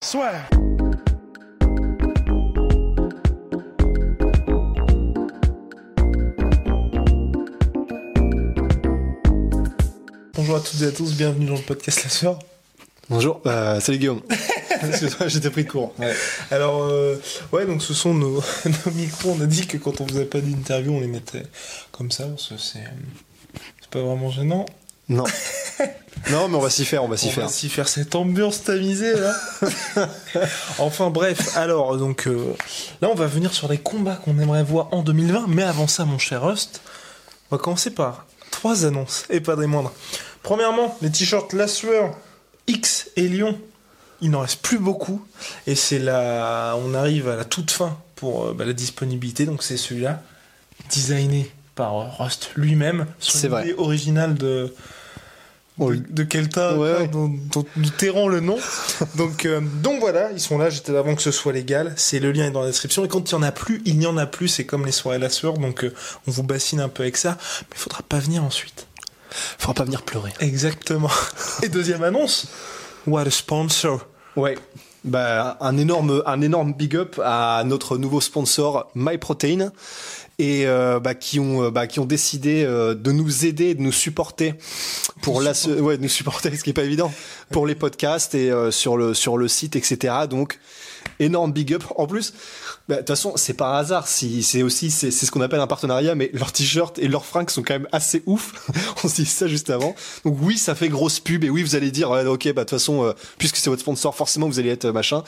Soit. Bonjour à toutes et à tous, bienvenue dans le podcast La Sœur. Bonjour, bah, salut Guillaume. Excuse-moi, j'étais pris de court. Ouais. Alors, euh, ouais, donc ce sont nos, nos micros. On a dit que quand on faisait pas d'interview, on les mettait comme ça, parce que c'est c'est pas vraiment gênant. Non. non, mais on va s'y faire, on va s'y on faire. va s'y faire cette ambiance tamisée là. enfin bref, alors donc euh, là on va venir sur les combats qu'on aimerait voir en 2020, mais avant ça mon cher Rust, on va commencer par trois annonces et pas des moindres. Premièrement, les t-shirts La Sueur X et Lyon, il n'en reste plus beaucoup et c'est là on arrive à la toute fin pour euh, bah, la disponibilité, donc c'est celui-là designé par euh, Rust lui-même sur l'idée originale de On de, Kelta, Ouais, quoi, ouais. dont, dont nous tairons le nom. donc, euh, donc voilà, ils sont là, j'étais avant que ce soit légal. C'est le lien est dans la description. Et quand il y en a plus, il n'y en a plus. C'est comme les soirées la sueur. Donc euh, on vous bassine un peu avec ça. Mais il faudra pas venir ensuite. Faudra pas venir pleurer. Exactement. Et deuxième annonce. What a sponsor. Ouais. Bah, un énorme, un énorme big up à notre nouveau sponsor MyProtein et euh, bah, qui ont, euh, bah, qui ont décidé euh, de nous aider, de nous supporter pour la, ouais, de nous supporter, ce qui est pas évident pour les podcasts et euh, sur le sur le site, etc. Donc énorme big up. En plus, bah, de toute façon, c'est par hasard. Si c'est aussi c'est c'est ce qu'on appelle un partenariat, mais leurs t-shirts et leurs fringues sont quand même assez ouf. On se dit ça juste avant. Donc oui, ça fait grosse pub et oui, vous allez dire ok, bah de toute façon, euh, puisque c'est votre sponsor, forcément vous allez être machin.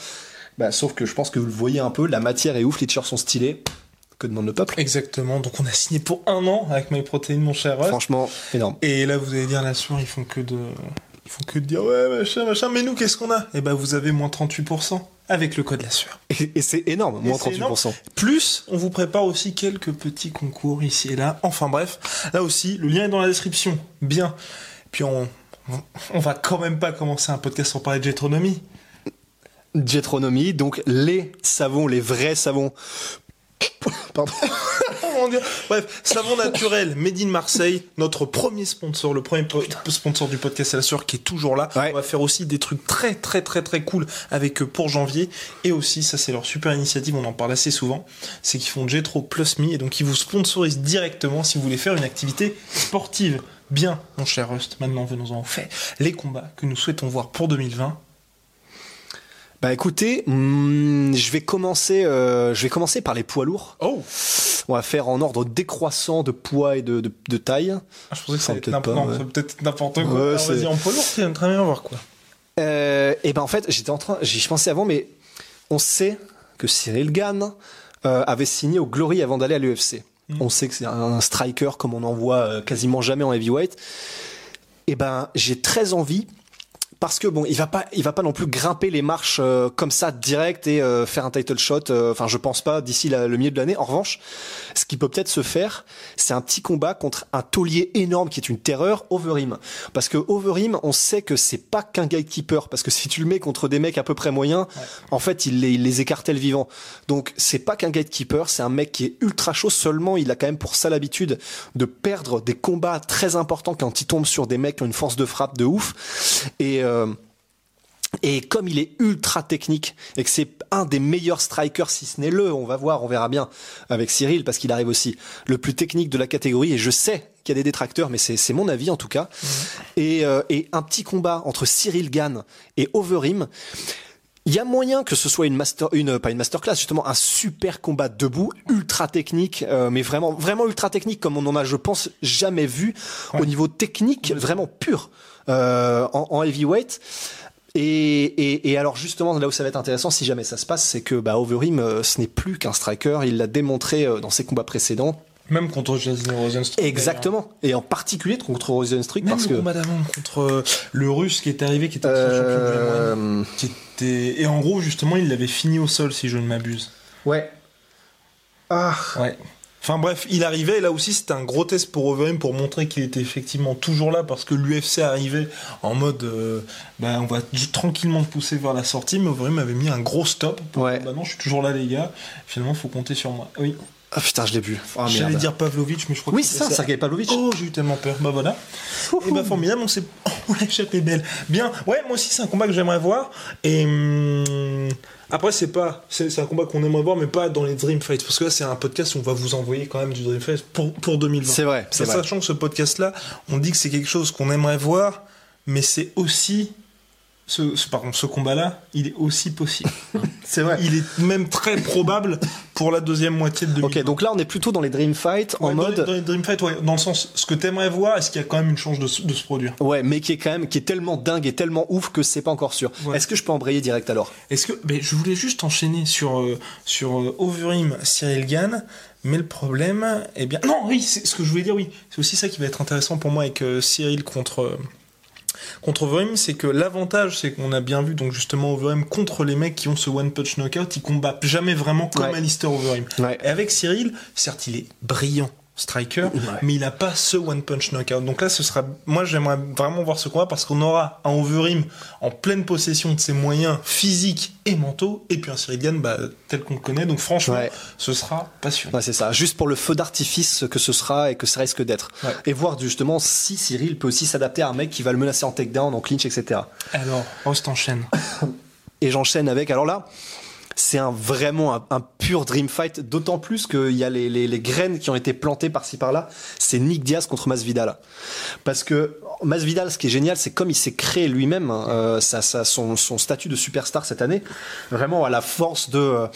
Bah sauf que je pense que vous le voyez un peu, la matière est ouf, les t-shirts sont stylés. Que demande le peuple Exactement. Donc on a signé pour un an avec MyProtein, mon cher. Franchement, énorme. Et là, vous allez dire la sueur, ils font que de, ils font que de dire ouais machin machin. Mais nous, qu'est-ce qu'on a? Eh ben, vous avez moins 38% avec le code la sueur. Et, et c'est énorme, moins c'est énorme. 38%. Plus, on vous prépare aussi quelques petits concours ici et là. Enfin bref, là aussi, le lien est dans la description. Bien. Puis on, on- on va quand même pas commencer un podcast sans parler de Jetronomie. Jetronomie, donc les savons, les vrais savons. Pardon. Oh mon Dieu. Bref, savon naturel, Made in Marseille, notre premier sponsor, le premier po- sponsor du podcast à la sueur qui est toujours là. Ouais. On va faire aussi des trucs très très très très cool avec eux pour janvier. Et aussi, ça c'est leur super initiative, on en parle assez souvent, c'est qu'ils font Jetro Plus Me et donc ils vous sponsorisent directement si vous voulez faire une activité sportive. Bien, mon cher Rust, maintenant venons-en au fait. Les combats que nous souhaitons voir pour 2020. Bah écoutez, hmm, je vais commencer, euh, je vais commencer par les poids lourds. Oh On va faire en ordre décroissant de poids et de, de, de taille. ah, Je pensais que ça peut-être n'importe peut quoi. Ouais, c'est- vas-y, en poids lourd, tu très bien voir quoi. Euh, et ben en fait, j'étais en train, j'y pensais avant, mais on sait que Cyril Gann euh, avait signé au Glory avant d'aller à l'UFC. Mm. On sait que c'est un striker comme on en voit euh, quasiment jamais en heavyweight. Et ben j'ai très envie parce que bon, il va pas, il va pas non plus grimper les marches euh, comme ça direct et euh, faire un title shot. euh, Enfin, je pense pas d'ici le milieu de l'année. En revanche, ce qui peut peut-être se faire, c'est un petit combat contre un taulier énorme qui est une terreur, Overeem. Parce que Overeem, on sait que c'est pas qu'un gatekeeper. Parce que si tu le mets contre des mecs à peu près moyens, en fait, il les, il les écartèle vivants. Donc, c'est pas qu'un gatekeeper, c'est un mec qui est ultra chaud. Seulement, il a quand même pour ça l'habitude de perdre des combats très importants quand il tombe sur des mecs qui ont une force de frappe de ouf. Et euh, et comme il est ultra technique et que c'est un des meilleurs strikers, si ce n'est le, on va voir, on verra bien avec Cyril parce qu'il arrive aussi le plus technique de la catégorie et je sais qu'il y a des détracteurs, mais c'est mon avis en tout cas. Et, euh, et un petit combat entre Cyril Gann et Overeem. Il y a moyen que ce soit une master, une pas une masterclass justement, un super combat debout, ultra technique, euh, mais vraiment vraiment ultra technique comme on en a, je pense, jamais vu au niveau technique, vraiment pur euh, en, en heavyweight. Et, et, et alors justement là où ça va être intéressant si jamais ça se passe c'est que bah Overeem euh, ce n'est plus qu'un striker il l'a démontré euh, dans ses combats précédents Même contre Jason Rosenstruck. Exactement. Et en particulier contre Rosenstruck parce le que. combat d'avant contre euh, le russe qui est arrivé, qui était champion Euh, M1, qui était... Et en gros, justement, il l'avait fini au sol, si je ne m'abuse. Ouais. Ah. Ouais. Enfin bref, il arrivait, et là aussi c'était un gros test pour Overeem pour montrer qu'il était effectivement toujours là parce que l'UFC arrivait en mode euh, bah, on va tranquillement pousser vers la sortie, mais Overeem avait mis un gros stop. Pour Ouais. dire, Bah non, je suis toujours là les gars, finalement faut compter sur moi. Oui, Ah putain, je l'ai vu. Ah, j'allais dire Pavlovitch, mais je crois Oui, que c'est ça, Sergei Pavlovitch. Oh, j'ai eu tellement peur. Bah voilà. Et bah formidable, on s'est on l'a échappé belle. Bien. Ouais, moi aussi c'est un combat que j'aimerais voir. Et hum, après c'est pas c'est un combat qu'on aimerait voir mais pas dans les Dream Fights parce que là c'est un podcast où on va vous envoyer quand même du Dream Fight pour pour 2020. C'est vrai, c'est vrai. Sachant que ce podcast là, on dit que c'est quelque chose qu'on aimerait voir mais c'est aussi ce, ce- pardon, ce combat-là, il est aussi possible. C'est vrai. Il est même très probable pour la deuxième moitié de 2020. Ok, donc là on est plutôt dans les Dream Fight en dans mode. les- dans les Dream Fight, ouais, dans le sens, ce que t'aimerais voir, est-ce qu'il y a quand même une chance de, se- de se produire? Ouais, mais qui est quand même qui est tellement dingue et tellement ouf que c'est pas encore sûr. Ouais. Est-ce que je peux embrayer direct alors? Est-ce que, ben, je voulais juste enchaîner sur euh, sur euh, Overeem, Cyril Gann, mais le problème, eh bien, non, oui, c'est ce que je voulais dire, oui, c'est aussi ça qui va être intéressant pour moi avec euh, Cyril contre euh, contre Overeem, c'est que l'avantage, c'est qu'on a bien vu donc justement Overeem contre les mecs qui ont ce one punch knockout, ils combattent jamais vraiment comme Ouais. Alistair Overeem. Ouais. Et avec Cyril, certes, il est brillant striker, mais il n'a pas ce one punch knockout. Donc là, ce sera, moi, j'aimerais vraiment voir ce combat parce qu'on aura un Overeem en pleine possession de ses moyens physiques et mentaux, et puis un Cyril Gann, bah, tel qu'on le connaît. Donc franchement, Ouais. ce sera passionnant. Ouais, c'est ça. Juste pour le feu d'artifice que ce sera et que ça risque d'être. Et voir justement si Cyril peut aussi s'adapter à un mec qui va le menacer en takedown, en clinch, etc. Alors, Rost enchaîne. Et j'enchaîne avec. Alors là, c'est un vraiment un, un pur dream fight. D'autant plus qu'il y a les, les, les graines qui ont été plantées par-ci par-là. C'est Nick Diaz contre Masvidal. Parce que Masvidal, ce qui est génial, c'est comme il s'est créé lui-même hein, euh, ça, ça, son, son statut de superstar cette année. Vraiment à la force de euh,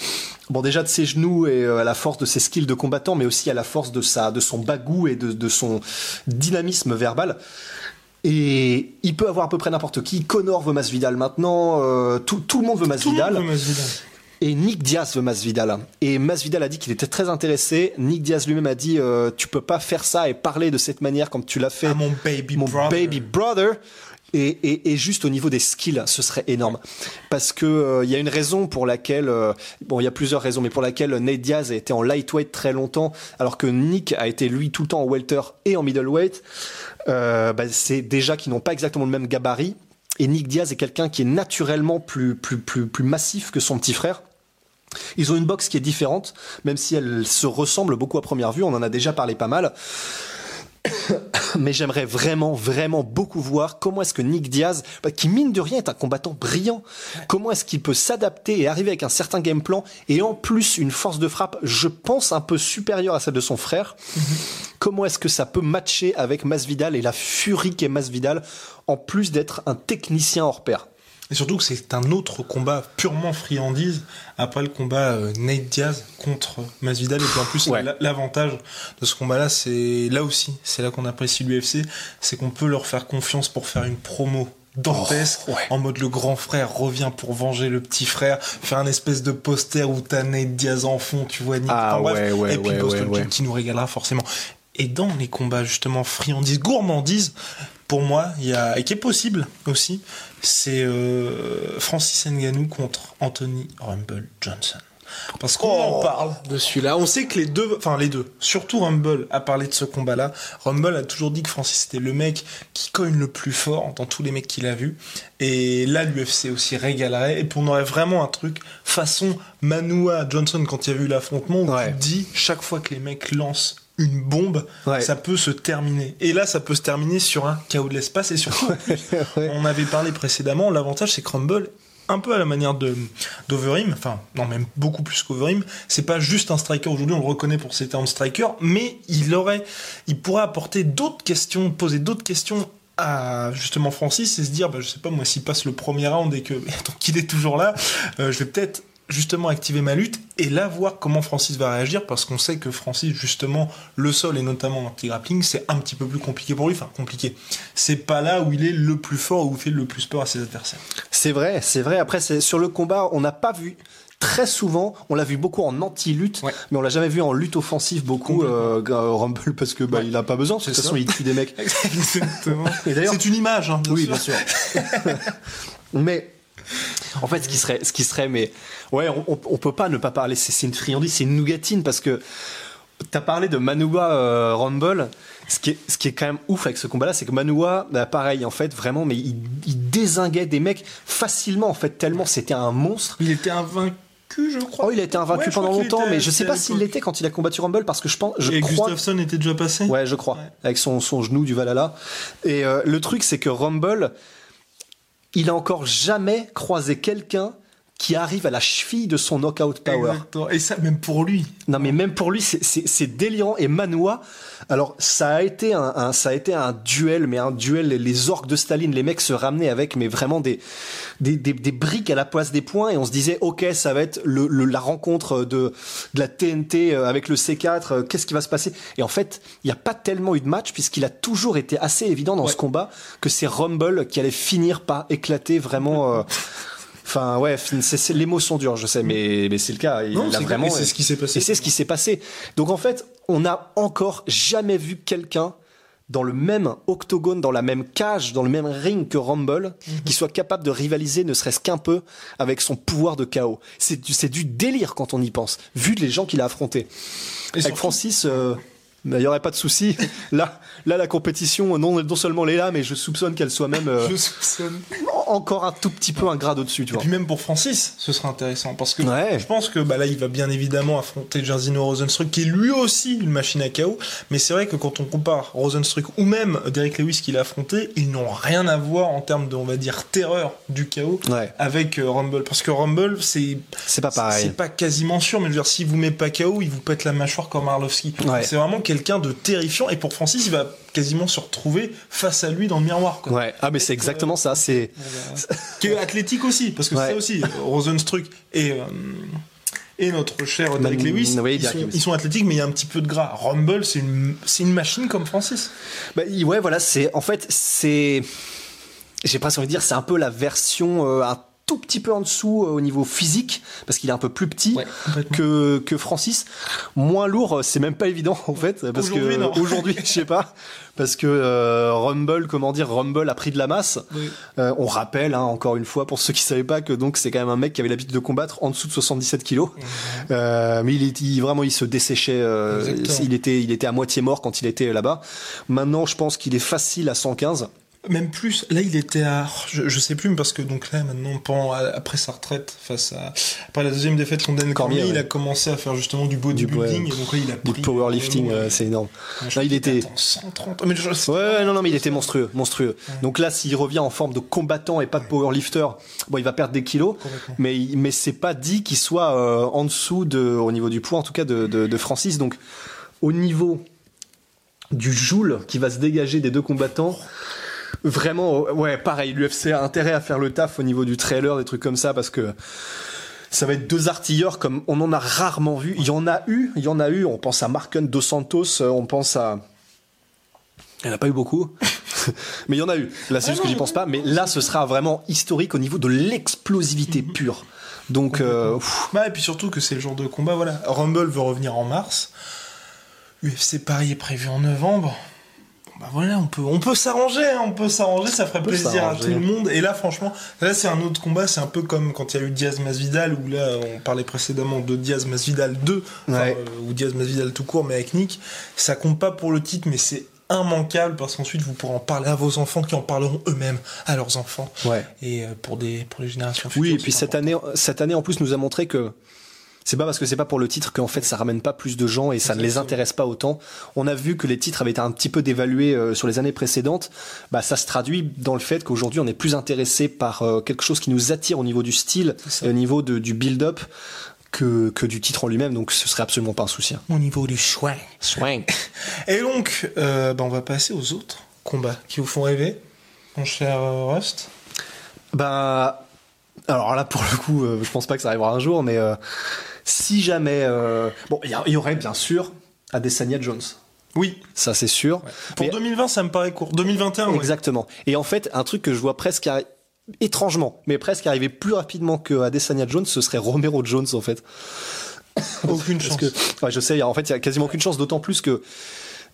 bon déjà de ses genoux et euh, à la force de ses skills de combattant, mais aussi à la force de sa de son bagou et de, de son dynamisme verbal. Et il peut avoir à peu près n'importe qui. Connor veut Masvidal maintenant. euh, tout, tout le monde veut Tout le Masvidal. monde veut Masvidal. Et Nick Diaz veut Masvidal. Et Masvidal a dit qu'il était très intéressé. Nick Diaz lui-même a dit euh, tu peux pas faire ça et parler de cette manière comme tu l'as fait. Ah, mon baby mon brother. baby brother. Et, et, et juste au niveau des skills, ce serait énorme. Parce que euh, il y a une raison pour laquelle, euh, bon, il y a plusieurs raisons, mais pour laquelle Nate Diaz a été en lightweight très longtemps, alors que Nick a été lui tout le temps en welter et en middleweight. Euh, bah, c'est déjà qu'ils n'ont pas exactement le même gabarit. Et Nick Diaz est quelqu'un qui est naturellement plus, plus, plus, plus massif que son petit frère. Ils ont une boxe qui est différente, même si elle se ressemble beaucoup à première vue. On en a déjà parlé pas mal. Mais j'aimerais vraiment, vraiment beaucoup voir comment est-ce que Nick Diaz, bah, qui mine de rien est un combattant brillant, comment est-ce qu'il peut s'adapter et arriver avec un certain game plan et en plus une force de frappe, je pense, un peu supérieure à celle de son frère. Comment est-ce que ça peut matcher avec Masvidal et la furie qu'est Masvidal, en plus d'être un technicien hors pair? Et surtout que c'est un autre combat purement friandise après le combat euh, Nate Diaz contre Masvidal et puis en plus Ouais. l'avantage de ce combat là c'est là aussi c'est là qu'on apprécie l'UFC c'est qu'on peut leur faire confiance pour faire une promo dantesque Oh, ouais. en mode le grand frère revient pour venger le petit frère faire un espèce de poster où t'as Nate Diaz en fond tu vois Nick Ah, Enfin, ouais, et puis Boston qui- nous régalera forcément et dans les combats justement friandises, gourmandises, pour moi, il y a et qui est possible aussi, c'est euh, Francis Ngannou contre Anthony Rumble Johnson. Parce qu'on en parle de celui-là. On sait que les deux, enfin les deux, surtout Rumble a parlé de ce combat-là. Rumble a toujours dit que Francis était le mec qui cogne le plus fort dans tous les mecs qu'il a vus. Et là, l'UFC aussi régalerait. Et on aurait vraiment un truc façon Manua Johnson quand il y a eu l'affrontement où Ouais. tu te dis chaque fois que les mecs lancent une bombe, Ouais. ça peut se terminer. Et là, ça peut se terminer sur un chaos de l'espace. Et surtout, Ouais. on avait parlé précédemment, l'avantage c'est que Rumble, un peu à la manière de d'Overeem, enfin non même beaucoup plus qu'Overeem, c'est pas juste un striker aujourd'hui, on le reconnaît pour ses termes striker, mais il aurait, il pourrait apporter d'autres questions, poser d'autres questions à justement Francis et se dire, bah, je sais pas moi s'il passe le premier round et que tant qu'il est toujours là, euh, je vais peut-être justement activer ma lutte et là voir comment Francis va réagir parce qu'on sait que Francis justement le sol et notamment l'anti-grappling c'est un petit peu plus compliqué pour lui enfin compliqué c'est pas là où il est le plus fort où il fait le plus peur à ses adversaires C'est vrai, c'est vrai. Après, c'est sur le combat, on n'a pas vu très souvent, on l'a vu beaucoup en anti-lutte, Ouais. mais on l'a jamais vu en lutte offensive beaucoup, euh, euh, Rumble, parce que bah, Ouais. il a pas besoin, de toute façon ça. il tue des mecs. Exactement. C'est une image, hein, bien oui, sûr. bien sûr. mais en fait, ce qui serait, ce qui serait, mais ouais, on, on- peut pas ne pas parler. C'est une friandise, c'est une nougatine parce que t'as parlé de Manua euh, Rumble. Ce qui, est, ce qui est quand même ouf avec ce combat-là, c'est que Manua, bah, pareil, en fait, vraiment, mais il, il désinguait des mecs facilement, en fait, tellement c'était un monstre. Il était invaincu, je crois. Oh, il a été invaincu Ouais, pendant longtemps, était- mais je sais pas s'il l'était quand il a combattu Rumble parce que je pense, je Et crois. Gustafsson était déjà passé. Ouais, je crois. Ouais. Avec son, son genou du Valhalla. Et euh, le truc, c'est que Rumble, il a encore jamais croisé quelqu'un qui arrive à la cheville de son knockout power. Exactement. Et ça, même pour lui. Non, mais même pour lui, c'est- délirant. Et Manoa, alors ça a été un, un- ça a été un duel, mais un duel. Les, orques de Staline, les mecs se ramenaient avec, mais vraiment des, des, des, des briques à la place des points, et on se disait, ok, ça va être le, le- la rencontre de, de la TNT euh, avec le C4. euh, Qu'est-ce qui va se passer? Et en fait, il n'y a pas tellement eu de match puisqu'il a toujours été assez évident dans Ouais. ce combat que c'est Rumble qui allait finir par éclater vraiment. euh, Enfin ouais, c'est, c'est- les mots sont durs, je sais, mais, mais c'est le cas. Il Non, a vraiment. et c'est ce qui s'est passé. Et c'est ce qui s'est passé. Donc en fait, on n'a encore jamais vu quelqu'un dans le même octogone, dans la même cage, dans le même ring que Rumble, Mhm. qui soit capable de rivaliser ne serait-ce qu'un peu avec son pouvoir de chaos. C'est du, c'est du délire quand on y pense, vu les gens qu'il a affrontés. Et Avec Francis, euh, bah, il n'y aurait pas de souci. Là, là, la compétition, non, non seulement elle est là, mais je soupçonne qu'elle soit même euh, Je soupçonne. Encore un tout petit peu un grade au-dessus, tu Et vois. puis même pour Francis, ce sera intéressant parce que Ouais. je pense que bah là il va bien évidemment affronter Jairzinho Rosenstruck qui est lui aussi une machine à chaos. Mais c'est vrai que quand on compare Rosenstruck ou même Derek Lewis qu'il a affronté, ils n'ont rien à voir en termes de on va dire terreur du chaos Ouais. avec euh, Rumble parce que Rumble c'est C'est pas pareil. c'est pas quasiment sûr mais je veux dire s'il vous met pas KO il vous pète la mâchoire comme Arlovski. Ouais. C'est vraiment quelqu'un de terrifiant et pour Francis il va quasiment se retrouver face à lui dans le miroir. Quoi. Ouais. Ah, mais c'est exactement ça. C'est qui est athlétique aussi, parce que Ouais. ça aussi, Rosenstruck et, euh, et notre cher Derek Man- Lewis, oui, ils, Derek sont, ils sont athlétiques, mais il y a un petit peu de gras. Rumble, c'est une, c'est une machine comme Francis. Bah, ouais, voilà, c'est en fait c'est j'ai presque envie de dire c'est un peu la version euh, un tout petit peu en dessous euh, au niveau physique parce qu'il est un peu plus petit Ouais, que que Francis, moins lourd, euh, c'est même pas évident en fait parce Aujourd'hui, que aujourd'hui, je sais pas parce que euh, Rumble, comment dire, Rumble a pris de la masse. Oui. Euh, on rappelle hein, encore une fois pour ceux qui savaient pas que donc c'est quand même un mec qui avait l'habitude de combattre en dessous de 77 kilos. Euh, mais il, il- vraiment il se desséchait. euh, il était il était à moitié mort quand il était là-bas. Maintenant je pense qu'il est facile à 115. Même plus, là il était à, je, je sais plus, mais parce que donc là maintenant, pendant, après sa retraite, face à, après la deuxième défaite contre Dan Cormier, il a commencé à faire justement du bodybuilding, Du- ouais. et donc là il a Du pris powerlifting, vraiment, euh, c'est énorme. Là, il était- attend 130, mais je Ouais, ouais, non, non, mais il était monstrueux, monstrueux. Donc là, s'il revient en forme de combattant et pas de powerlifter, bon, il va perdre des kilos, mais mais c'est pas dit qu'il soit euh, en dessous de, au niveau du poids, en tout cas de, de, de Francis. Donc, au niveau du joule qui va se dégager des deux combattants. Vraiment, ouais, pareil, l'UFC a intérêt à faire le taf au niveau du trailer, des trucs comme ça, parce que ça va être deux artilleurs comme on en a rarement vu. Il y en a eu, il y en a eu. On pense à Marken Dos Santos, euh, on pense à. Il n'y en a pas eu beaucoup, mais il y en a eu. Là, c'est juste que j'y pense pas. Mais là, ce sera vraiment historique au niveau de l'explosivité pure. Donc, euh, Bah, et puis surtout que c'est le genre de combat, voilà. Rumble veut revenir en mars. UFC Paris est prévu en novembre. Bah voilà, on peut, on peut s'arranger, hein, on peut s'arranger, ça ferait plaisir à tout le monde. Et là, franchement, là c'est un autre combat, c'est un peu comme quand il y a eu Diaz Masvidal, où là on parlait précédemment de Diaz Masvidal 2, enfin, Ouais. euh, ou Diaz Masvidal tout court, mais avec Nick. Ça compte pas pour le titre, mais c'est immanquable parce qu'ensuite vous pourrez en parler à vos enfants qui en parleront eux-mêmes à leurs enfants. ouais. Et euh, pour, des, pour les générations futures. Oui, et puis cette année, cette année en plus nous a montré que c'est pas parce que c'est pas pour le titre qu'en fait ça ramène pas plus de gens et ça ne les intéresse pas autant. On a vu que les titres avaient été un petit peu dévalués euh, sur les années précédentes. Bah, ça se traduit dans le fait qu'aujourd'hui on est plus intéressé par euh, quelque chose qui nous attire au niveau du style et au niveau de, du build-up que, que du titre en lui-même. Donc ce serait absolument pas un souci. hein. Au niveau du swing. Swing. Et donc, euh, bah, on va passer aux autres combats qui vous font rêver, mon cher euh, Rust. Bah, alors là, pour le coup, euh, je pense pas que ça arrivera un jour, mais euh, si jamais, euh, bon, il y, aurait bien sûr Adesanya Jones. Oui. Ça, c'est sûr. Pour Mais- 2020, ça me paraît court. 2021, ouais. Exactement. Et en fait, un truc que je vois presque, étrangement, mais presque arriver plus rapidement que Adesanya Jones, ce serait Romero Jones en fait. Aucune chance. Que, ouais, je sais, en fait, il y a quasiment aucune chance, d'autant plus que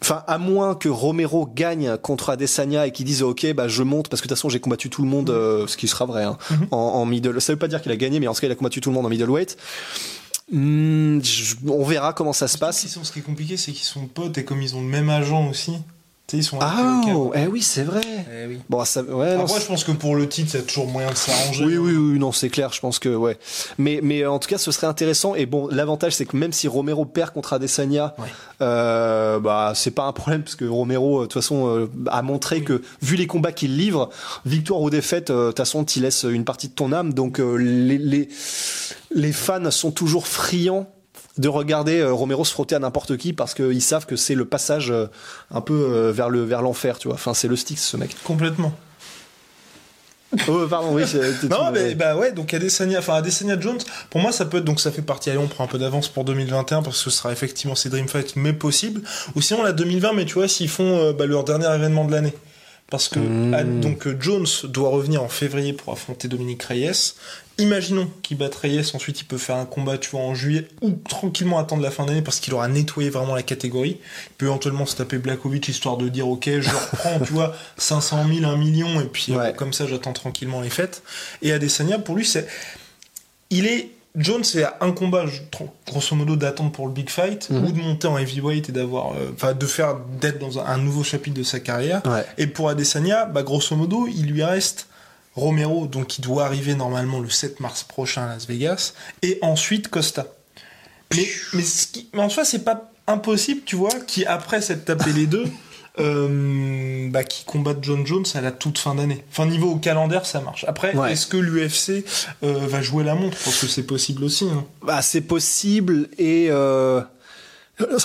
Enfin, à moins que Romero gagne contre Adesanya et qu'il dise ok, bah je monte parce que de toute façon j'ai combattu tout le monde, euh, ce qui sera vrai, hein, mm-hmm. en, en, middle. Ça veut pas dire qu'il a gagné, mais en tout cas il a combattu tout le monde en middleweight. Mmh, on verra comment ça se passe. ce qui est compliqué, c'est qu'ils sont potes et comme ils ont le même agent aussi. Ils sont ah, eh oui, c'est vrai. Eh oui. Bon, ça, ouais, Après, je pense que pour le titre, il y a toujours moyen de s'arranger. Oui, oui, oui, non, c'est clair. Je pense que ouais. Mais, mais en tout cas, ce serait intéressant. Et bon, l'avantage, c'est que même si Romero perd contre Adesanya, ouais. euh, bah, c'est pas un problème parce que Romero, euh, de toute façon, euh, a montré oui. que vu les combats qu'il livre, victoire ou défaite, euh, de toute façon, tu laisses une partie de ton âme. Donc les, les les fans sont toujours friands de regarder euh, Romero se frotter à n'importe qui parce qu'ils savent que c'est le passage euh, un peu euh, vers le vers l'enfer, tu vois. Enfin, c'est le Styx, ce mec. Complètement. oh, pardon, oui. non, mais bah ouais, donc Adesanya, enfin Adesanya Jones, pour moi ça peut être, donc ça fait partie, allez, on prend un peu d'avance pour 2021 parce que ce sera effectivement ces Dream Fights, mais possible. Ou sinon la 2020, mais tu vois, s'ils font bah, leur dernier événement de l'année. Parce que mmh. donc Jones doit revenir en février pour affronter Dominique Reyes. Imaginons qu'il batte Reyes, ensuite il peut faire un combat tu vois, en juillet ou tranquillement attendre la fin d'année parce qu'il aura nettoyé vraiment la catégorie. Il peut éventuellement se taper Blakovic histoire de dire ok je reprends tu vois 500 000, 1 million et puis ouais. euh, comme ça j'attends tranquillement les fêtes. Et Adesanya pour lui c'est... Il est Jones c'est un combat grosso modo d'attendre pour le big fight -hmm. ou de monter en heavyweight et d'avoir enfin euh, de faire d'être dans un, un, nouveau chapitre de sa carrière ouais. et pour Adesanya bah grosso modo il lui reste Romero donc qui doit arriver normalement le 7 mars prochain à Las Vegas et ensuite Costa mais mais, ce qui, mais en soi c'est pas impossible tu vois qui après s'être tapé les deux euh, bah, qui combattent John Jones à la toute fin d'année. Enfin, niveau au calendaire, ça marche. Après, Ouais. est-ce que l'UFC euh, va jouer la montre? Je pense que c'est possible aussi. hein. Bah, c'est possible et euh,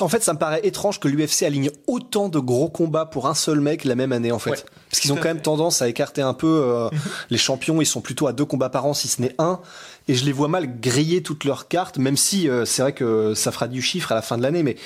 en fait, ça me paraît étrange que l'UFC aligne autant de gros combats pour un seul mec la même année en fait. Ouais, Parce qu'ils ont quand même tendance à écarter un peu euh, les champions, ils sont plutôt à deux combats par an si ce n'est un. Et je les vois mal griller toutes leurs cartes même si euh, c'est vrai que ça fera du chiffre à la fin de l'année mais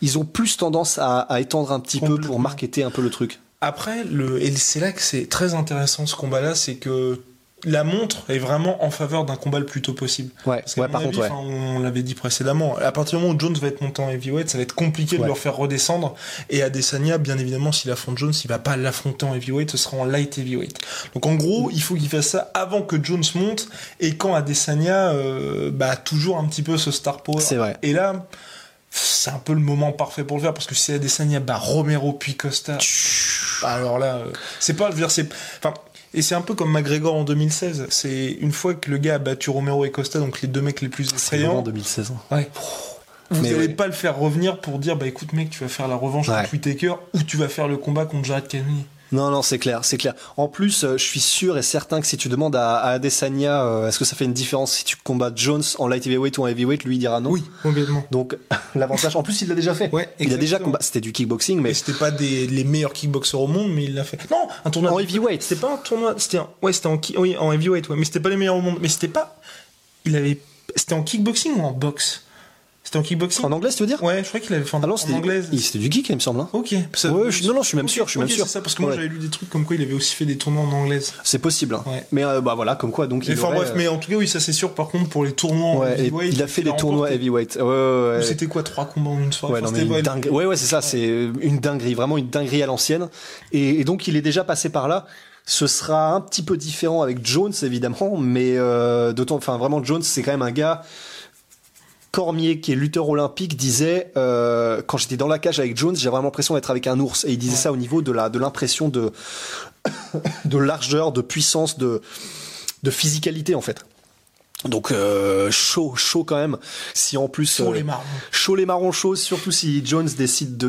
ils ont plus tendance à, à étendre un petit peu pour marketer un peu le truc. Après, le, et c'est là que c'est très intéressant ce combat-là, c'est que la montre est vraiment en faveur d'un combat le plus tôt possible. Ouais, Parce ouais par avis, contre ouais. on l'avait dit précédemment, à partir du moment où Jones va être monté en heavyweight, ça va être compliqué de le faire redescendre. Et Adesanya, bien évidemment, s'il affronte Jones, il va pas l'affronter en heavyweight, ce sera en light heavyweight. Donc en gros, il faut qu'il fasse ça avant que Jones monte et quand Adesanya, euh, bah, toujours un petit peu ce star power. C'est vrai. Et là, c'est un peu le moment parfait pour le faire parce que si Adesanya bat Romero puis Costa, alors là, euh, c'est pas, je veux dire, c'est, enfin, et c'est un peu comme McGregor en 2016. C'est une fois que le gars a battu Romero et Costa, donc les deux mecs les plus effrayants, 2016. ouais. Vous n'allez ouais. pas le faire revenir pour dire bah écoute mec tu vas faire la revanche Ouais. contre Whittaker ou tu vas faire le combat contre Jared Cannonier. Non, non, c'est clair, c'est clair. En plus, euh, je suis sûr et certain que si tu demandes à, à Adesanya, euh, est-ce que ça fait une différence si tu combats Jones en light heavyweight ou en heavyweight, lui il dira non. complètement. Donc l'avantage, en plus il l'a déjà fait. Ouais, il a déjà combattu. C'était du kickboxing, Mais c'était pas des les meilleurs kickboxers au monde, mais il l'a fait. Non, un tournoi en heavyweight. C'était pas un tournoi, c'était un... ouais, c'était en ki- oui, en heavyweight, ouais, mais c'était pas les meilleurs au monde, mais c'était pas il avait c'était en kickboxing ou en boxe? C'était en kickboxing En anglais, tu veux dire Ouais, je crois qu'il avait fait en, Ah non, en anglais. il- c'était du geek, il me semble. hein. OK. Ça- Ouais, je- non, non, je suis même sûr, je suis même sûr. C'est ça parce que moi Ouais. j'avais lu des trucs comme quoi il avait aussi fait des tournois en anglaise. C'est possible. hein. Ouais. Mais euh, bah voilà, comme quoi. Donc Mais il enfin aurait, bref, euh, mais en tout cas oui, ça c'est sûr par contre pour les tournois heavyweight, il a fait des tournois heavyweight. Ouais. C'était quoi trois combats en une soirée Ouais, non, mais une ouais, dingue- ouais, ouais, c'est ça, c'est une dinguerie, vraiment une dinguerie à l'ancienne. Et, et donc, il est déjà passé par là. Ce sera un petit peu différent avec Jones, évidemment, mais euh, d'autant, enfin, vraiment, Jones, c'est quand même un gars. Cormier, qui est lutteur olympique, disait euh, quand j'étais dans la cage avec Jones, j'ai vraiment l'impression d'être avec un ours. Et il disait Ouais. ça au niveau de la de l'impression de de largeur, de puissance, de de physicalité en fait. Donc euh, chaud, chaud quand même. Si en plus Chaud euh, les marrons. chaud les marrons chauds, surtout si Jones décide de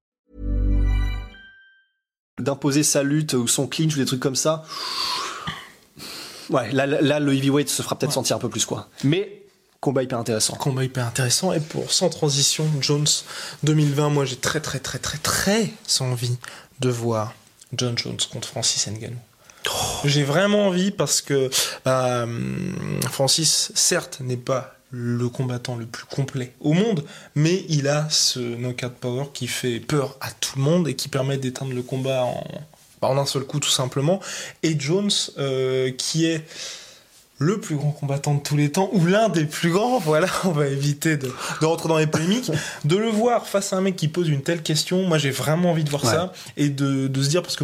D'imposer sa lutte ou son clinch ou des trucs comme ça. Ouais, là, là le heavyweight se fera peut-être sentir un peu plus quoi. Mais combat hyper intéressant. Combat hyper intéressant. Et pour sans transition, Jones 2020, moi j'ai très très très très très envie de voir John Jones contre Francis Ngannou. Oh. J'ai vraiment envie parce que bah, Francis, certes, n'est pas le combattant le plus complet au monde, mais il a ce knockout power qui fait peur à tout le monde et qui permet d'éteindre le combat en, bah, en un seul coup tout simplement. Et Jones, euh, qui est le plus grand combattant de tous les temps, ou l'un des plus grands, voilà, on va éviter de, rentrer dans les polémiques, de le voir face à un mec qui pose une telle question, moi j'ai vraiment envie de voir ça, et de, de se dire, parce que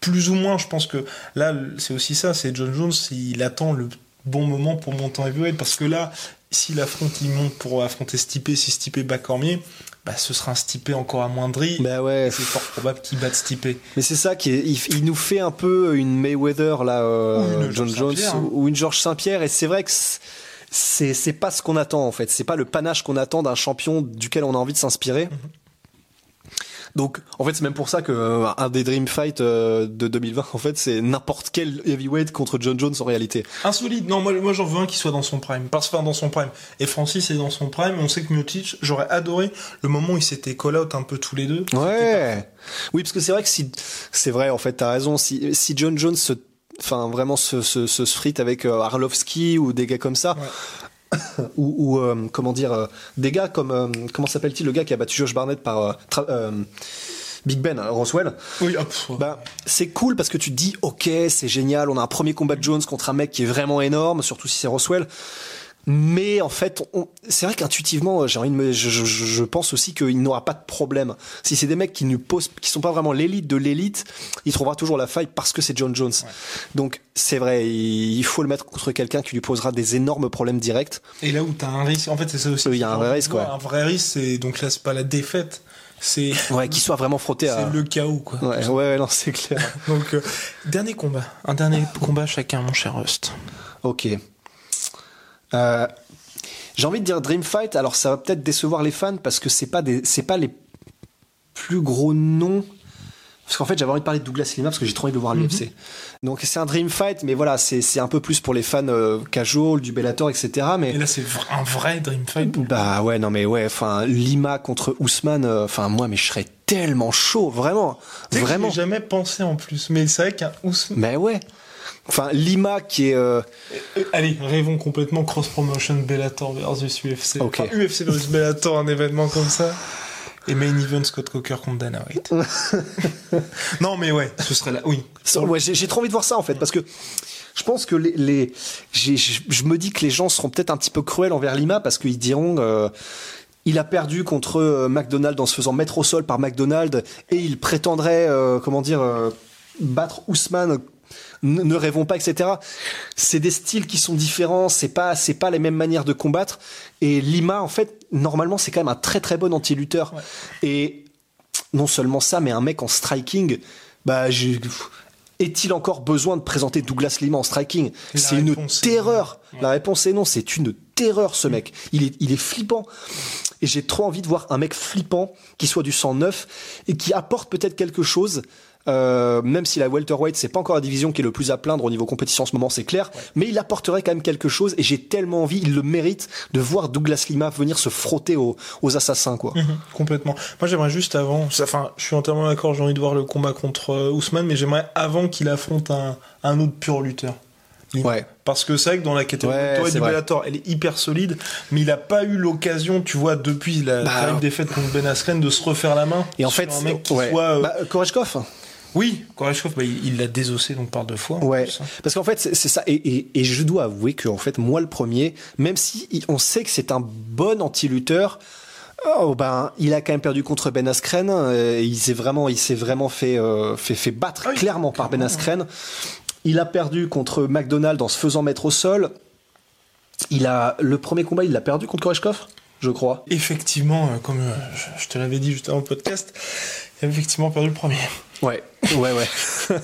plus ou moins, je pense que là, c'est aussi ça, c'est John Jones, il attend le bon moment pour monter en heavyweight, parce que là, s'il affronte, il monte pour affronter Stipe, si Stipe bat Cormier, bah, ce sera un Stipe encore amoindri. Bah ouais. C'est fort probable qu'il batte Stipe. Mais c'est ça qui il, nous fait un peu une Mayweather là, euh, John Jones hein. ou une Georges Saint-Pierre, et c'est vrai que c'est c'est pas ce qu'on attend en fait. C'est pas le panache qu'on attend d'un champion duquel on a envie de s'inspirer. Mhm. Donc, en fait, c'est même pour ça que euh, un des Dream Fight euh, de 2020, en fait, c'est n'importe quel heavyweight contre John Jones en réalité. Insolite. Non, moi, moi j'en veux un qui soit dans son prime. Parce que dans son prime. Et Francis est dans son prime. On sait que Miocic, j'aurais adoré le moment où ils s'étaient call out un peu tous les deux. Ouais. Oui, parce que c'est vrai que si, c'est vrai, en fait, t'as raison. Si, si John Jones se enfin vraiment se, se, se frite avec euh, Arlovski ou des gars comme ça, ou, euh, comment dire euh, des gars comme euh, comment s'appelle-t-il le gars qui a battu Josh Barnett par Big Ben, Roswell? Oui, Bah, c'est cool parce que tu te dis, ok, c'est génial, on a un premier combat de Jones contre un mec qui est vraiment énorme, surtout si c'est Roswell. Mais en fait, c'est vrai qu'intuitivement, j'ai envie de je, je, je, pense aussi qu'il n'aura pas de problème. Si c'est des mecs qui ne posent, qui sont pas vraiment l'élite de l'élite, il trouvera toujours la faille parce que c'est John Jones. Donc c'est vrai, il faut le mettre contre quelqu'un qui lui posera des énormes problèmes directs. Et là où tu as un risque, en fait, c'est ça aussi. Il y a un vrai risque, Un vrai risque, c'est donc là, c'est pas la défaite. C'est ouais, qu'il soit vraiment frotté à. C'est le chaos, quoi. Ouais, ouais, non, c'est clair. donc euh, dernier combat, un dernier combat chacun, mon cher Rust. Ok. Euh, j'ai envie de dire Dream Fight. Alors ça va peut-être décevoir les fans parce que c'est pas des, c'est pas les plus gros noms. Parce qu'en fait, j'avais envie de parler de Douglas Lima parce que j'ai trop envie de le voir à mhm. l'UFC. Donc c'est un Dream Fight, mais voilà, c'est un peu plus pour les fans euh, casual, du Bellator, etc. Mais Et là, c'est un vrai Dream Fight. Bah ouais, non mais ouais, enfin Lima contre Ousmane, euh, enfin moi, mais je serais tellement chaud, vraiment, vraiment. Jamais pensé en plus, mais c'est vrai qu'un Ousmane. Mais ouais. Enfin, Lima qui est. Euh, euh... Allez, rêvons complètement cross promotion Bellator versus UFC. Enfin, UFC versus Bellator, un événement comme ça. Et main event Scott Coker contre Dana White. non, mais ouais, ce serait là. Oui. Ouais, j'ai trop envie de voir ça en fait, parce que je pense que les, les je me dis que les gens seront peut-être un petit peu cruels envers Lima parce qu'ils diront. Euh, il a perdu contre euh, McDonald en se faisant mettre au sol par McDonald et il prétendrait, euh, comment dire, battre Ousmane ne rêvons pas, etc. C'est des styles qui sont différents, c'est pas, c'est pas les mêmes manières de combattre. Et Lima, en fait, normalement, c'est quand même un très très bon anti-lutteur. Et non seulement ça, mais un mec en striking, bah, est-il encore besoin de présenter Douglas Lima en striking? C'est une terreur. La réponse est non, c'est une terreur ce mec. Il est, il est flippant. Et j'ai trop envie de voir un mec flippant qui soit du sang neuf et qui apporte peut-être quelque chose euh, même si la welterweight c'est pas encore la division qui est le plus à plaindre au niveau compétition en ce moment, c'est clair, mais il apporterait quand même quelque chose et j'ai tellement envie, il le mérite de voir Douglas Lima venir se frotter aux, assassins quoi. Mhm, complètement. Moi j'aimerais juste avant, enfin je suis entièrement d'accord, j'ai envie de voir le combat contre euh, Ousmane, mais j'aimerais avant qu'il affronte un, un autre pur lutteur. Ouais. Parce que c'est vrai que dans la catégorie du Bellator, elle est hyper solide, mais il a pas eu l'occasion, tu vois, depuis la bah, défaite contre Ben Askren, de se refaire la main. Et en fait, un mec qui soit, euh, bah, Koreshkov. Oui, Koreshkov, bah, il l'a désossé donc par deux fois. Ouais, hein. parce qu'en fait c'est ça, et, et, je dois avouer que en fait moi le premier, même si on sait que c'est un bon anti-lutteur, Oh ben, il a quand même perdu contre Ben Askren. Euh, il s'est vraiment, il s'est vraiment fait, euh, fait, fait battre ah clairement par Ben Askren. Il a perdu contre McDonald en se faisant mettre au sol. Il a le premier combat, il l'a perdu contre Koreshkov, je crois. Effectivement, euh, comme je te l'avais dit juste avant le podcast, effectivement perdu le premier. Ouais, ouais, ouais.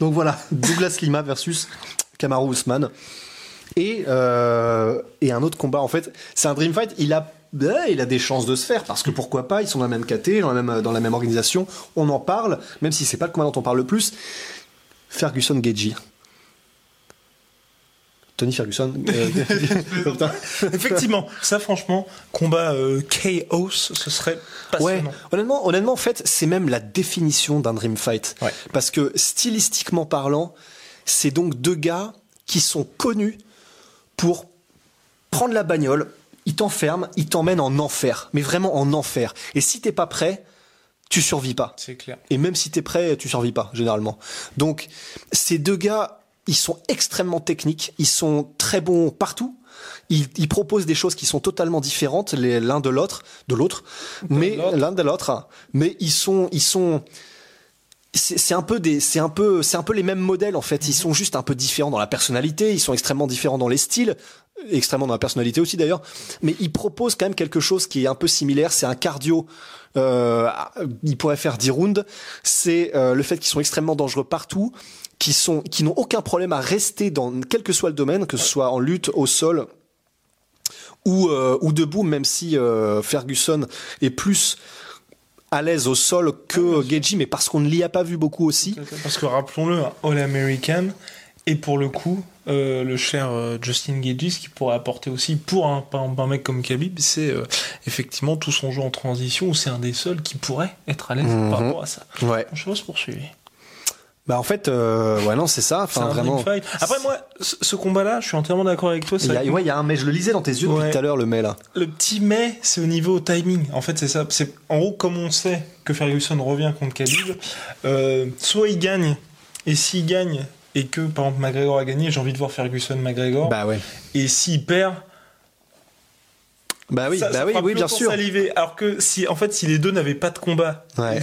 Donc voilà, Douglas Lima versus Kamaru Usman. Et, euh, et un autre combat, en fait, c'est un Dream Fight. Il a il a des chances de se faire parce que pourquoi pas, ils sont dans la même KT, dans la même, dans la même organisation, on en parle, même si c'est pas le combat dont on parle le plus. Ferguson Gagey. Tony Ferguson. euh, Effectivement, ça franchement, combat euh, chaos, ce serait Ouais, passionnant. honnêtement, honnêtement, en fait, c'est même la définition d'un dream fight. Ouais. Parce que stylistiquement parlant, c'est donc deux gars qui sont connus pour prendre la bagnole, ils t'enferment, ils t'emmènent en enfer, mais vraiment en enfer. Et si t'es pas prêt, tu survis pas. C'est clair. Et même si t'es prêt, tu survis pas, généralement. Donc, ces deux gars, ils sont extrêmement techniques, ils sont très bons partout. Ils, ils proposent des choses qui sont totalement différentes l'un de l'autre, de l'autre, mais l'un de l'autre. Mais ils sont, ils sont, c'est c'est un peu des, c'est un peu, c'est un peu les mêmes modèles en fait. Ils sont juste un peu différents dans la personnalité, ils sont extrêmement différents dans les styles, extrêmement dans la personnalité aussi d'ailleurs. Mais ils proposent quand même quelque chose qui est un peu similaire. C'est un cardio. Euh, ils pourraient faire 10 rounds. C'est euh, le fait qu'ils sont extrêmement dangereux partout, qui sont, qui n'ont aucun problème à rester dans quel que soit le domaine, que ce soit en lutte, au sol ou euh, ou debout, même si euh, Ferguson est plus à l'aise au sol que Gagey, mais parce qu'on ne l'y a pas vu beaucoup aussi. Parce que rappelons-le, un All-American, et pour le coup, euh, le cher euh, Justin Gaethje, ce qu'il pourrait apporter aussi pour un, un mec comme Khabib, c'est euh, effectivement tout son jeu en transition, où c'est un des seuls qui pourrait être à l'aise par Mhm. rapport à ça. Ouais. Je vais se poursuivre. Bah en fait, euh, ouais non c'est ça. Enfin vraiment. fight. Après moi, ce, combat-là, je suis entièrement d'accord avec toi. Il y a, ouais, il y a un mais je le lisais dans tes yeux Ouais. depuis tout à l'heure le mais là. Le petit mais, c'est au niveau timing. En fait, c'est ça. C'est en gros comme on sait que Ferguson revient contre Khabib, euh, soit il gagne, et s'il gagne et que par exemple McGregor a gagné, j'ai envie de voir Ferguson McGregor. Bah ouais. Et s'il perd, Bah oui, ça, bah ça oui, oui, bien sûr. saliver. Alors que si, en fait, si les deux n'avaient pas de combat, Ouais.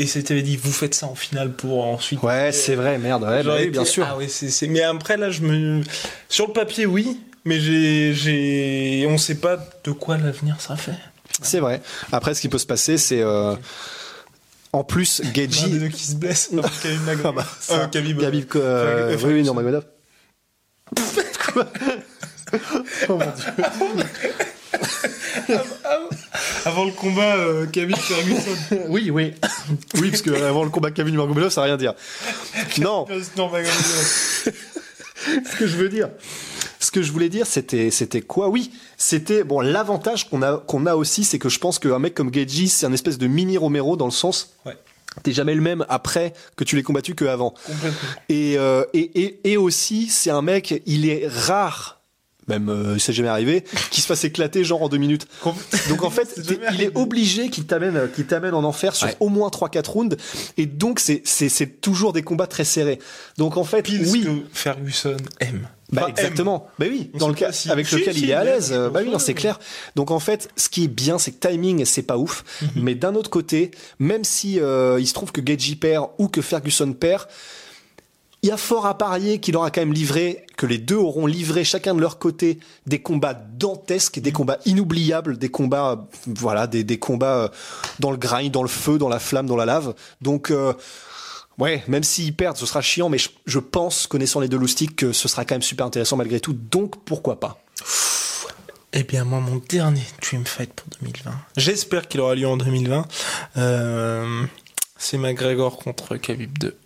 Et c'était- dit, vous faites ça en finale pour ensuite. Ouais, c'est vrai, merde. Ouais, bah oui, bien sûr. Ah c'est- Mais après, là, je me. Sur le papier, oui, mais j'ai, j'ai, on sait pas de quoi l'avenir sera fait. C'est vrai. Après, ce qui peut se passer, c'est euh, en plus Gagey. deux qui se blesse. Non, Khabib Magomedov. Ah bah, ça, Euh, Khabib, euh, Khabib, euh, oui, oui, non, Magomedov. Quoi? Oh mon dieu. Avant le combat, euh, Khabib Ferguson. Oui, oui. Oui, parce que avant le combat Khabib Magomedov, ça n'a rien à dire. Non, ce que je veux dire. Ce que je voulais dire, c'était, c'était quoi? Oui, c'était bon. L'avantage qu'on a, qu'on a aussi, c'est que je pense qu'un mec comme Gagey, c'est un espèce de mini Romero dans le sens. Ouais. T'es jamais le même après que tu l'aies combattu que avant. Complètement. Et, euh, et, et, et aussi, c'est un mec, il est rare, même euh, c'est jamais arrivé, qui se fasse éclater genre en deux minutes. Donc en fait, il est obligé qu'il t'amène, qu'il t'amène en enfer sur Ouais. au moins 3-4 rounds. Et donc c'est, c'est, c'est toujours des combats très serrés. Donc en fait, Pile oui. que Ferguson aime. Bah Enfin, exactement. Bah oui, On dans le cas si- avec lequel il est à l'aise. euh, Bah oui, non, c'est clair. Donc en fait, ce qui est bien, c'est que timing, c'est pas ouf. Mhm. Mais d'un autre côté, même si euh, il se trouve que Gagey perd ou que Ferguson perd, il y a fort à parier qu'il aura quand même livré, que les deux auront livré chacun de leur côté des combats dantesques, des combats inoubliables, des combats, voilà, des, des combats euh, dans le grind, dans le feu, dans la flamme, dans la lave. Donc euh, Ouais, même s'ils perdent, ce sera chiant, mais je, je pense, connaissant les deux loustiques, que ce sera quand même super intéressant malgré tout. Donc pourquoi pas? Eh bien, moi, mon dernier Dream Fight pour 2020, j'espère qu'il aura lieu en 2020, euh, c'est McGregor contre Khabib 2.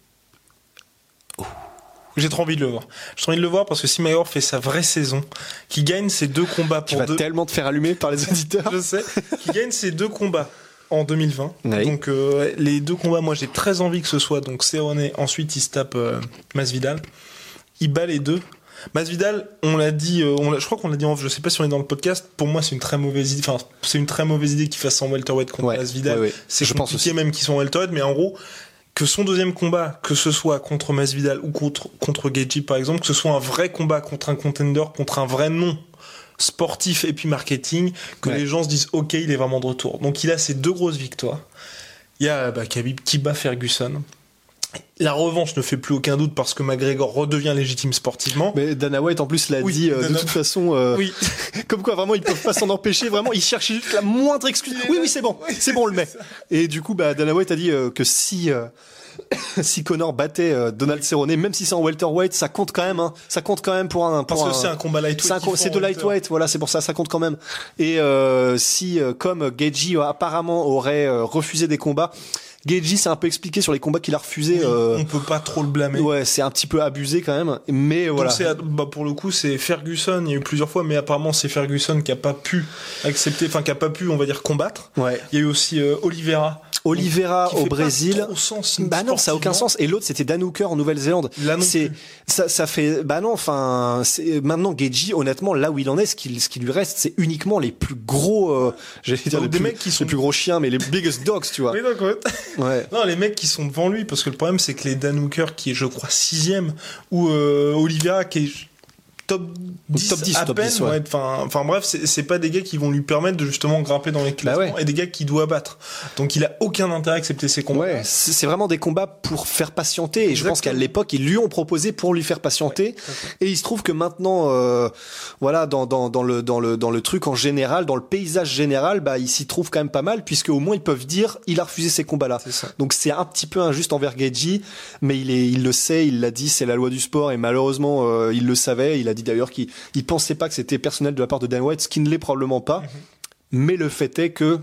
J'ai trop envie de le voir. J'ai trop envie de le voir parce que si McGregor fait sa vraie saison, qu'il gagne ses deux combats Tu pour vas deux... tellement te faire allumer par les auditeurs. Je sais. Qui gagne ces deux combats en 2020. Oui. Donc euh, les deux combats, moi j'ai très envie que ce soit donc Cerrone, ensuite il se tape euh, Masvidal. Il bat les deux. Masvidal, on l'a dit, euh, on l'a- je crois qu'on l'a dit en je sais pas si on est dans le podcast. Pour moi, c'est une très mauvaise idée. Enfin, c'est une très mauvaise idée qu'il fasse en welterweight contre Ouais, Masvidal. ouais, ouais. C'est Je pense compliqué aussi. même qu'ils sont en welterweight, mais en gros, que son deuxième combat, que ce soit contre Masvidal ou contre contre Gaethje par exemple, que ce soit un vrai combat contre un contender, contre un vrai nom sportif et puis marketing, que Ouais. les gens se disent ok, il est vraiment de retour. Donc il a ces deux grosses victoires. Il y a bah, Khabib qui bat Ferguson. La revanche ne fait plus aucun doute parce que McGregor redevient légitime sportivement. Mais Dana White en plus l'a Oui, dit euh, de toute façon. euh, Oui, Comme quoi vraiment ils peuvent pas s'en empêcher. Vraiment ils cherchent juste la moindre excuse. Oui oui c'est bon, c'est bon on le met. Et du coup bah Dana White a dit euh, que si euh, si Connor battait Donald Cerrone, même si c'est en welterweight, ça compte quand même. Hein. Ça compte quand même pour un. Pour Parce que c'est un combat lightweight. c'est de lightweight, voilà, c'est pour ça, ça compte quand même. Et euh, si, euh, comme euh, apparemment aurait refusé des combats, Geji s'est un peu expliqué sur les combats qu'il a refusés. euh, On peut pas trop le blâmer. ouais, c'est un petit peu abusé quand même, mais voilà. bah, pour le coup, c'est Ferguson. Il y a eu plusieurs fois, mais apparemment c'est Ferguson qui a pas pu accepter, enfin qui a pas pu, on va dire, combattre. Ouais. Il y a eu aussi euh, Oliveira. Oliveira au Brésil. sens, Bah non, ça a aucun sens. Et l'autre, c'était Dan Hooker en Nouvelle-Zélande. C'est ça, ça fait. Bah non, enfin, maintenant Geji. Honnêtement, là où il en est, ce qui, ce qui lui reste, c'est uniquement les plus gros. Euh, J'allais dire les des plus, mecs qui sont- les plus gros chiens, mais les biggest dogs, tu vois. Oui. Ouais. Non, les mecs qui sont devant lui, parce que le problème c'est que les Dan Hooker, qui est je crois sixième, ou euh, Oliveira qui est top 10, Top 10, à top peine, 10, ouais. enfin, enfin bref, c'est pas des gars qui vont lui permettre de justement grimper dans les classements Bah ouais. et des gars qu'il doit battre. Donc il a aucun intérêt à accepter ces combats. Ouais, c'est vraiment des combats pour faire patienter. Et je pense qu'à l'époque, ils lui ont proposé pour lui faire patienter. et il se trouve que maintenant, euh, voilà, dans, dans, dans le dans le dans le truc en général, dans le paysage général, bah, il s'y trouve quand même pas mal, puisque au moins ils peuvent dire, il a refusé ces combats-là. Donc c'est un petit peu injuste envers Geji, mais il est, il le sait, il l'a dit, c'est la loi du sport et malheureusement euh, il le savait. Il a dit d'ailleurs qu'il il pensait pas que c'était personnel de la part de Dana White, ce qui ne l'est probablement pas. Mhm. Mais le fait est que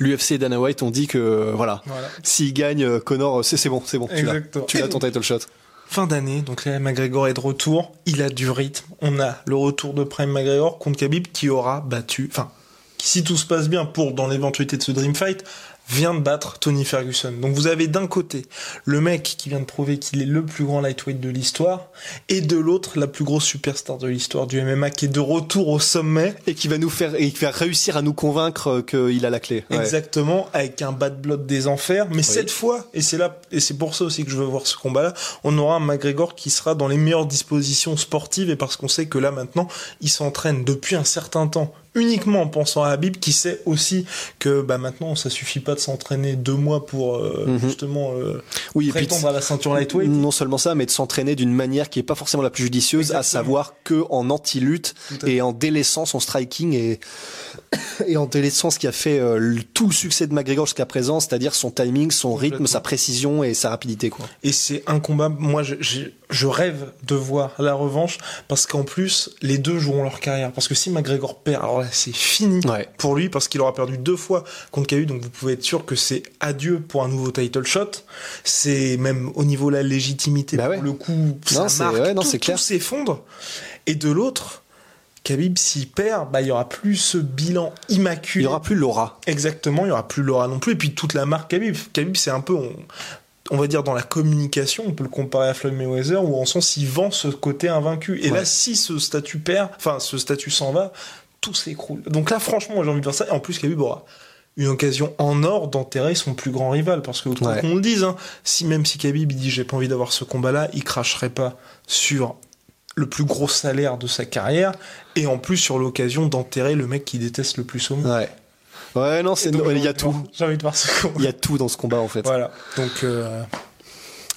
l'UFC et Dana White ont dit que voilà, Voilà. s'il gagne euh, Connor, c'est bon, c'est bon, Exactement. tu l'as ton title shot. Fin d'année, donc là, McGregor est de retour. Il a du rythme. On a le retour de Prime McGregor contre Khabib qui aura battu, enfin, si tout se passe bien pour dans l'éventualité de ce Dream Fight, vient de battre Tony Ferguson. Donc vous avez d'un côté le mec qui vient de prouver qu'il est le plus grand lightweight de l'histoire, et de l'autre la plus grosse superstar de l'histoire du MMA qui est de retour au sommet. Et qui va nous faire, et qui va réussir à nous convaincre euh, qu'il a la clé. Ouais. Exactement, avec un bad blood des enfers. Mais cette fois, et c'est là, et c'est pour ça aussi que je veux voir ce combat-là, on aura un McGregor qui sera dans les meilleures dispositions sportives et parce qu'on sait que là maintenant, il s'entraîne depuis un certain temps uniquement en pensant à Habib qui sait aussi que bah maintenant ça suffit pas de s'entraîner deux mois pour euh, Mhm. justement euh, Oui, et puis prétendre à la ceinture lightweight. non seulement ça, mais de s'entraîner d'une manière qui est pas forcément la plus judicieuse, à savoir que en anti-lutte et en délaissant son striking et et en délaissant ce qui a fait euh, le- tout le succès de McGregor jusqu'à présent, c'est-à-dire son timing, son rythme, sa précision et sa rapidité, quoi. Et c'est un combat, moi je, je, je rêve de voir la revanche parce qu'en plus les deux joueront leur carrière. Parce que si McGregor perd, alors là c'est fini Ouais. pour lui parce qu'il aura perdu deux fois contre KU, donc vous pouvez être sûr que c'est adieu pour un nouveau title shot. C'est même au niveau de la légitimité, Bah pour ouais. le coup, ça Non, c'est- marque, ouais, non, tout, c'est clair. tout s'effondre. Et de l'autre, Khabib s'il perd, bah il y aura plus ce bilan immaculé. Il y aura plus Laura. Exactement, il y aura plus Laura non plus. Et puis toute la marque Khabib. Khabib, c'est un peu, on, on va dire dans la communication, on peut le comparer à Floyd Mayweather, où en sens il vend ce côté invaincu. Et là, si ce statut perd, enfin ce statut s'en va, tout s'écroule. Donc là, franchement, j'ai envie de voir ça. Et en plus, Khabib aura une occasion en or d'enterrer son plus grand rival. Parce que, Ouais. qu'on le dise, hein, si même si Khabib il dit j'ai pas envie d'avoir ce combat-là, il cracherait pas sur le plus gros salaire de sa carrière et en plus sur l'occasion d'enterrer le mec qui déteste le plus au monde. Ouais. Ouais, non, c'est, il y a tout. J'ai envie de voir ce combat. Il y a tout dans ce combat, en fait. Voilà. Donc, euh,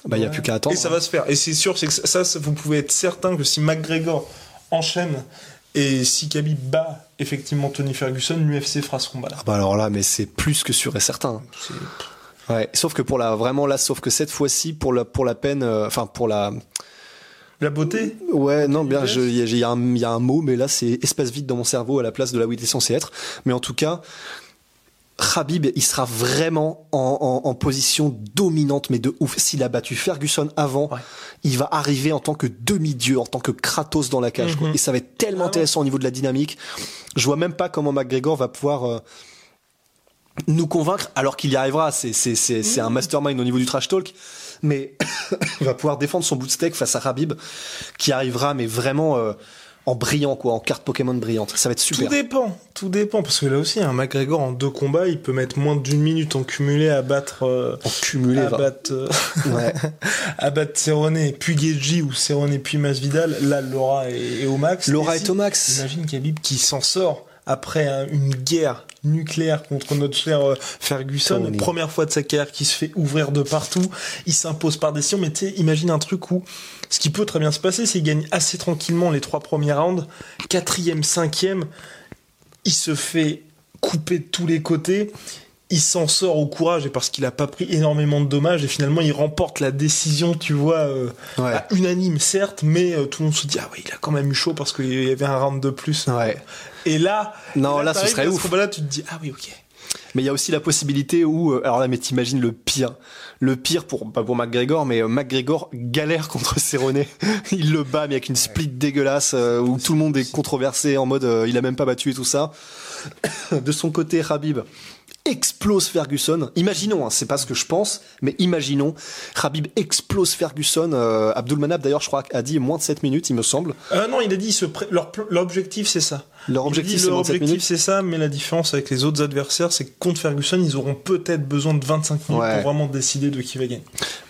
Bah, il y a plus qu'à attendre. et ça va se faire. Et c'est sûr, c'est que ça, ça, vous pouvez être certain que si McGregor enchaîne et si Khabib bat effectivement Tony Ferguson, l'UFC fera ce combat-là. Ah bah alors là, mais c'est plus que sûr et certain. Ouais. Sauf que pour la, vraiment là, sauf que cette fois-ci, pour la, pour la peine, euh, enfin, pour la, La beauté Ouais, non, bien, il y, y y a un mot, mais là, c'est espace vide dans mon cerveau à la place de là où il est censé être. Mais en tout cas, Khabib, il sera vraiment en, en- en position dominante, mais de ouf. S'il a battu Ferguson avant, Ouais. il va arriver en tant que demi-dieu, en tant que Kratos dans la cage. quoi. Mhm. Et ça va être tellement Ah intéressant au niveau de la dynamique. Je vois même pas comment McGregor va pouvoir euh, nous convaincre, alors qu'il y arrivera. C'est, c'est, c'est, c'est un mastermind au niveau du trash talk. Mais il va pouvoir défendre son bout de steak face à Khabib, qui arrivera, mais vraiment euh, en brillant, quoi, en carte Pokémon brillante. Ça va être super. Tout dépend, tout dépend, parce que là aussi, un McGregor en deux combats, il peut mettre moins d'une minute en cumulé à battre, euh, En cumulé, à va. battre, euh, Ouais. à battre Cerrone puis Geji ou Cerrone puis Masvidal. Là, Laura est, est au max. Laura Et est si- au max. Imagine Khabib qui s'en sort après un- une guerre nucléaire contre notre cher euh, Ferguson, Tony. première fois de sa carrière qui se fait ouvrir de partout, il s'impose par décision, mais tu sais, imagine un truc où ce qui peut très bien se passer, c'est qu'il gagne assez tranquillement les trois premiers rounds, quatrième, cinquième, il se fait couper de tous les côtés, il s'en sort au courage et parce qu'il a pas pris énormément de dommages et finalement il remporte la décision, tu vois, euh, Ouais. à unanime certes, mais euh, tout le monde se dit ah oui il a quand même eu chaud parce qu'il y avait un round de plus. Ouais. Et là, Non, et là, ce serait ouf. combat-là, tu te dis ah oui ok. Mais il y a aussi la possibilité où, euh, alors là, mais t'imagines le pire, le pire pour pas pour McGregor, mais euh, McGregor galère contre Cerrone. il le bat mais avec une split dégueulasse euh, où tout le monde est controversé en mode euh, il a même pas battu et tout ça. De son côté, Habib explose Ferguson. Imaginons, hein, c'est pas ce que je pense, mais imaginons, Habib explose Ferguson. Euh, Abdulmanap d'ailleurs, je crois, a dit moins de 7 minutes, il me semble. Euh, non, il a dit se pré- leur, pl- leur objectif c'est ça. Leur objectif, c'est leur moins de 7 objectif c'est ça, mais la différence avec les autres adversaires, c'est que contre Ferguson, ils auront peut-être besoin de 25 minutes Ouais. pour vraiment décider de qui va gagner.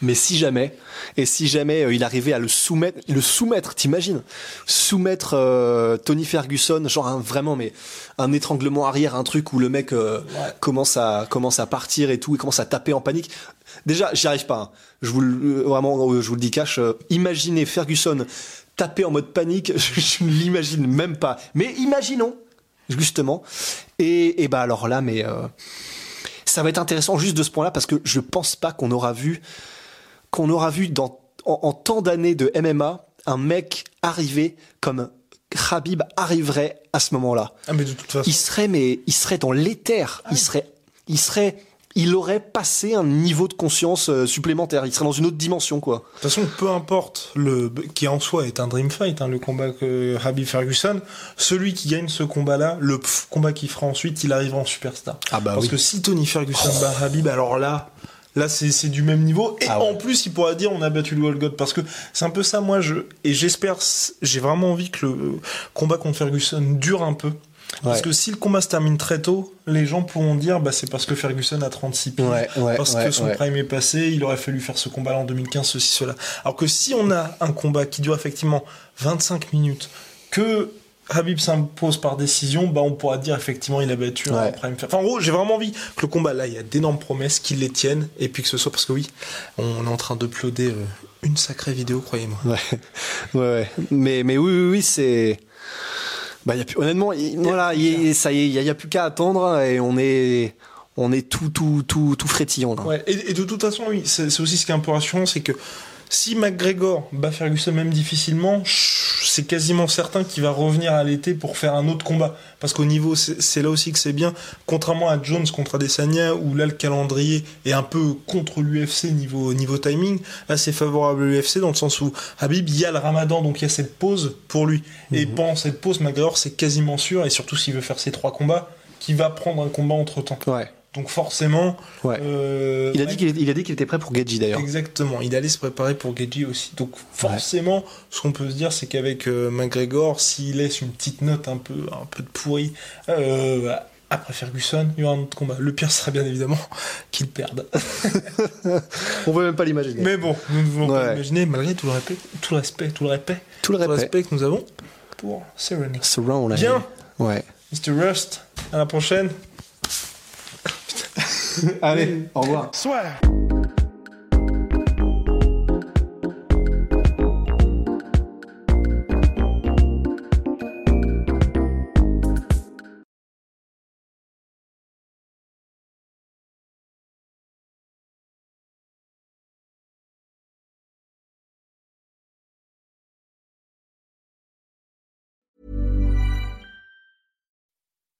Mais si jamais, et si jamais euh, il arrivait à le soumettre, le soumettre, t'imagines, soumettre euh, Tony Ferguson, genre un, vraiment, mais un étranglement arrière, un truc où le mec euh, commence à commence à partir et tout, il commence à taper en panique. Déjà, j'y arrive pas. hein. Je vous le, vraiment, je vous le dis cash. imaginez Ferguson taper en mode panique, je, ne l'imagine même pas. Mais imaginons, justement. Et, et bah alors là, mais euh, ça va être intéressant juste de ce point-là parce que je pense pas qu'on aura vu qu'on aura vu dans, en, en tant d'années de MMA un mec arriver comme Khabib arriverait à ce moment-là. Ah, mais de toute façon. Il serait, mais il serait dans l'éther. Il serait, il serait, il aurait passé un niveau de conscience euh, supplémentaire. Il serait dans une autre dimension, quoi. De toute façon, peu importe le qui en soi est un dream fight, hein, le combat que Habib Ferguson, celui qui gagne ce combat-là, le combat qu'il fera ensuite, il arrivera en superstar. Ah bah Parce oui. que si Tony Ferguson bat Habib, alors là, là c'est c'est du même niveau. Et Ah ouais. en plus, il pourra dire on a battu le World God parce que c'est un peu ça. Moi, je et j'espère, j'ai vraiment envie que le combat contre Ferguson dure un peu. Parce que si le combat se termine très tôt, les gens pourront dire bah c'est parce que Ferguson a 36 piges, parce que son prime est passé, il aurait fallu faire ce combat-là en 2015, ceci, cela. Alors que si on a un combat qui dure effectivement 25 minutes, que Habib s'impose par décision, bah on pourra dire effectivement il a battu un Ouais. prime. Enfin en gros, j'ai vraiment envie que le combat là, il y a d'énormes promesses qu'ils les tiennent et puis que ce soit parce que oui, on est en train d'uploader euh, une sacrée vidéo, croyez-moi. Ouais, ouais, ouais. Mais, mais oui, oui, oui, c'est. Bah, y a plus, honnêtement, il- voilà, il- ça y est, il y, a- plus qu'à attendre et on est, on est tout, tout, tout, tout frétillant. Là. Ouais, et, et de toute façon, oui, c'est aussi ce qui est un peu rassurant, c'est que si McGregor bat Ferguson même difficilement, c'est quasiment certain qu'il va revenir à l'été pour faire un autre combat. Parce qu'au niveau, c'est là aussi que c'est bien, contrairement à Jones contre Adesanya, où là le calendrier est un peu contre l'UFC niveau, niveau timing, là c'est favorable à l'UFC dans le sens où Habib, il y a le ramadan, donc il y a cette pause pour lui. Et pendant cette pause, McGregor, c'est quasiment sûr, et surtout s'il veut faire ses trois combats, qu'il va prendre un combat entre temps. Ouais. Donc forcément, Ouais. euh, Il a dit qu'il il a dit qu'il était prêt pour Geji d'ailleurs. Exactement, il allait se préparer pour Geji aussi. Donc forcément, ce qu'on peut se dire, c'est qu'avec euh, McGregor, s'il laisse une petite note un peu, un peu de pourri, euh, après Ferguson, il y aura un autre combat. Le pire sera bien évidemment qu'il perde. On veut même pas l'imaginer. Mais bon, nous ne voulons pas l'imaginer, malgré tout le, respect, tout le respect, tout le respect, Tout le tout le respect. respect que nous avons pour là. Bien. Ouais. Mr. Rust, à la prochaine. Allez, au revoir.